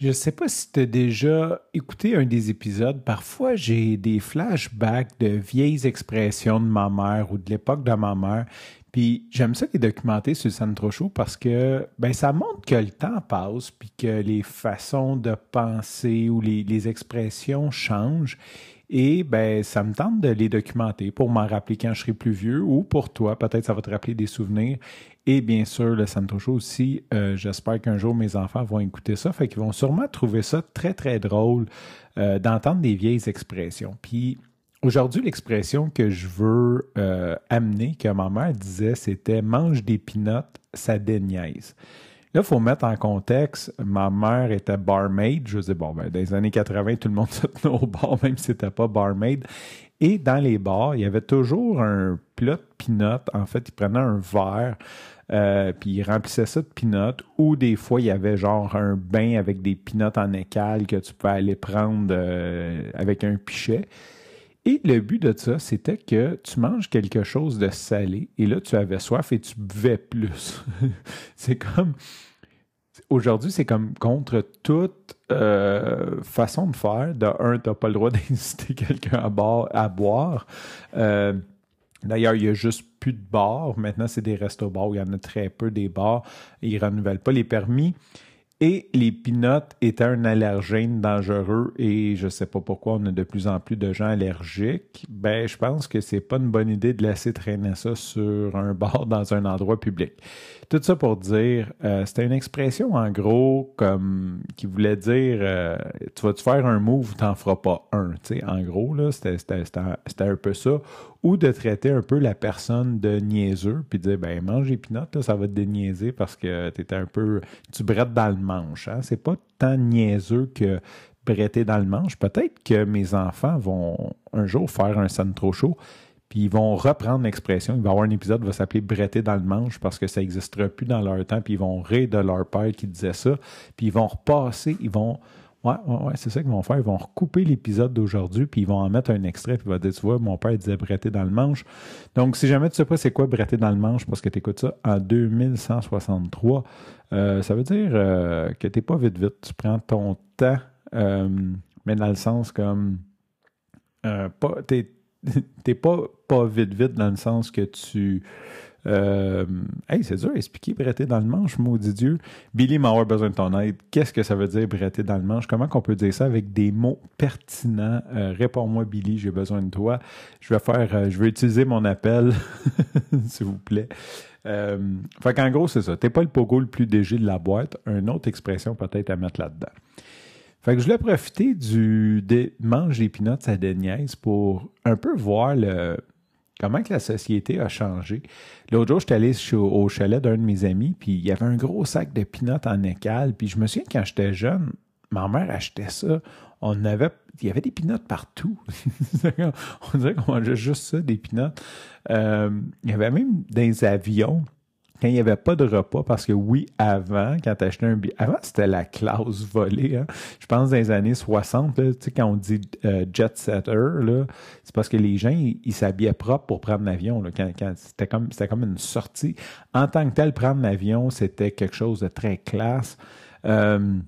Je sais pas si tu as déjà écouté un des épisodes. Parfois, j'ai des flashbacks de vieilles expressions de ma mère ou de l'époque de ma mère. Puis j'aime ça les documenter Sandro Show parce que ben, ça montre que le temps passe puis que les façons de penser ou les expressions changent. Et ben, ça me tente de les documenter pour m'en rappeler quand je serai plus vieux ou pour toi, peut-être ça va te rappeler des souvenirs. Et bien sûr, le Santo Show aussi, euh, j'espère qu'un jour mes enfants vont écouter ça. Fait qu'ils vont sûrement trouver ça très, très drôle euh, d'entendre des vieilles expressions. Puis aujourd'hui, l'expression que je veux euh, amener, que ma mère disait, c'était mange des pinottes, ça déniaise. Là, il faut mettre en contexte, ma mère était barmaid. Je sais, bon, ben, dans les années 80, tout le monde se tenait au bar, même si c'était pas barmaid. Et dans les bars, il y avait toujours un plat de peanuts. En fait, il prenait un verre, euh, puis il remplissait ça de peanuts. Ou des fois, il y avait genre un bain avec des peanuts en écale que tu pouvais aller prendre euh, avec un pichet. Et le but de ça, c'était que tu manges quelque chose de salé et là, tu avais soif et tu buvais plus. c'est comme. Aujourd'hui, c'est comme contre toute euh, façon de faire. De un, tu n'as pas le droit d'inciter quelqu'un à, boire. Euh, d'ailleurs, il n'y a juste plus de bars. Maintenant, c'est des restos-bars il y en a très peu des bars. Ils ne renouvellent pas les permis. Et les pinottes étaient un allergène dangereux et je ne sais pas pourquoi on a de plus en plus de gens allergiques. Ben, je pense que c'est pas une bonne idée de laisser traîner ça sur un bord dans un endroit public. Tout ça pour dire, euh, c'était une expression en gros comme qui voulait dire euh, tu vas-tu faire un move t'en feras pas un. sais, en gros, là, c'était, c'était, un peu ça. Ou de traiter un peu la personne de niaiseux, puis dire ben mange les pinottes, ça va te déniaiser parce que tu un peu. tu brettes dans le manche. Hein? C'est pas tant niaiseux que bretter dans le manche. Peut-être que mes enfants vont un jour faire un son trop chaud puis ils vont reprendre l'expression. Il va y avoir un épisode qui va s'appeler Bretter dans le manche parce que ça n'existera plus dans leur temps. Puis ils vont rire de leur père qui disait ça. Puis ils vont repasser, ils vont. Ouais, ouais, ouais, c'est ça qu'ils vont faire. Ils vont recouper l'épisode d'aujourd'hui, puis ils vont en mettre un extrait, puis il va dire, tu vois, mon père disait bretter dans le manche. Donc, si jamais tu sais pas c'est quoi bretter dans le manche, parce que tu écoutes ça en 2163, euh, ça veut dire euh, que tu pas vite vite. Tu prends ton temps, euh, mais dans le sens comme, pas, t'es t'es pas, pas vite vite dans le sens que tu. Euh, hey, c'est dur à expliquer bretter dans le manche, maudit Dieu. Billy m'a besoin de ton aide. Qu'est-ce que ça veut dire bretter dans le manche? Comment qu'on peut dire ça avec des mots pertinents? Euh, réponds-moi, Billy, j'ai besoin de toi. Je vais faire, euh, je vais utiliser mon appel, s'il vous plaît. Euh, fait qu'en gros, c'est ça. T'es pas le pogo le plus dégé de la boîte. Une autre expression peut-être à mettre là-dedans. Fait que je voulais profiter du des, mange des à Deniaise pour un peu voir le, comment que la société a changé? L'autre jour, j'étais allé au chalet d'un de mes amis, puis il y avait un gros sac de peanuts en écale. Puis je me souviens quand j'étais jeune, ma mère achetait ça. On avait, il y avait des peanuts partout. on dirait qu'on mangeait juste ça, des peanuts. Euh, il y avait même des avions quand il n'y avait pas de repas, parce que oui, avant, quand tu achetais un billet, avant c'était la classe volée. Hein. Je pense dans les années 60, là, quand on dit euh, jet setter, c'est parce que les gens, ils s'habillaient propre pour prendre l'avion. Quand, quand c'était comme comme une sortie. En tant que tel, prendre l'avion, c'était quelque chose de très classe. Euh,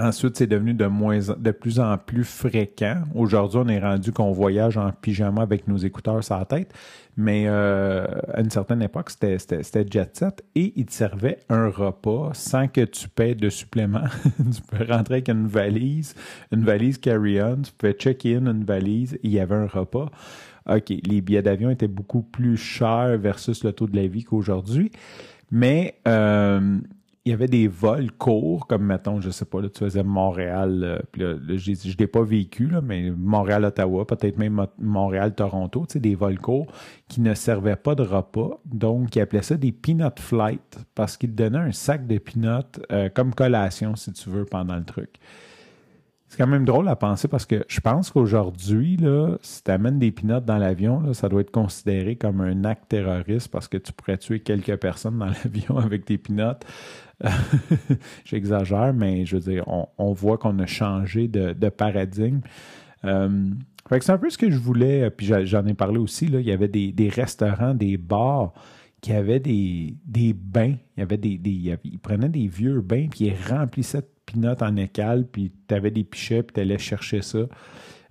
Ensuite, c'est devenu de, moins, de plus en plus fréquent. Aujourd'hui, on est rendu qu'on voyage en pyjama avec nos écouteurs sur la tête. Mais euh, à une certaine époque, c'était jet set et il te servait un repas sans que tu paies de supplément. tu peux rentrer avec une valise, une valise carry-on, tu pouvais check-in une valise il y avait un repas. OK, les billets d'avion étaient beaucoup plus chers versus le taux de la vie qu'aujourd'hui. Mais euh, il y avait des vols courts, comme mettons, je sais pas, là, tu faisais Montréal, euh, là, je ne l'ai pas vécu, là, mais Montréal-Ottawa, peut-être même Montréal-Toronto, tu sais, des vols courts qui ne servaient pas de repas. Donc, ils appelaient ça des peanut flight parce qu'ils te donnaient un sac de peanuts euh, comme collation, si tu veux, pendant le truc. C'est quand même drôle à penser parce que je pense qu'aujourd'hui, si tu amènes des pinottes dans l'avion, ça doit être considéré comme un acte terroriste parce que tu pourrais tuer quelques personnes dans l'avion avec des pinottes. J'exagère, mais je veux dire, on, voit qu'on a changé de, paradigme. Euh, c'est un peu ce que je voulais, puis j'en ai parlé aussi, il y avait des, restaurants, des bars qui avaient des, bains. Il y avait des, ils prenaient des vieux bains, puis ils remplissaient de pinottes en écale, puis tu avais des pichets, puis tu allais chercher ça.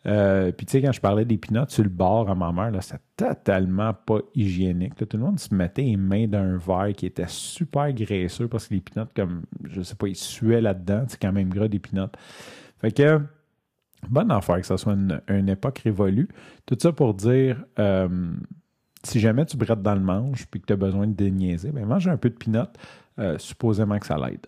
Euh, puis tu sais, quand je parlais des pinottes sur le bord à ma mère, là, c'était totalement pas hygiénique. tout le monde se mettait les mains dans un verre qui était super graisseux parce que les pinottes, comme, je sais pas, ils suaient là-dedans. C'est quand même gras des pinottes. Fait que, bonne affaire que ça soit une, époque révolue. Tout ça pour dire, euh, si jamais tu brettes dans le manche puis que tu as besoin de déniaiser, ben mange un peu de pinottes, euh, supposément que ça l'aide.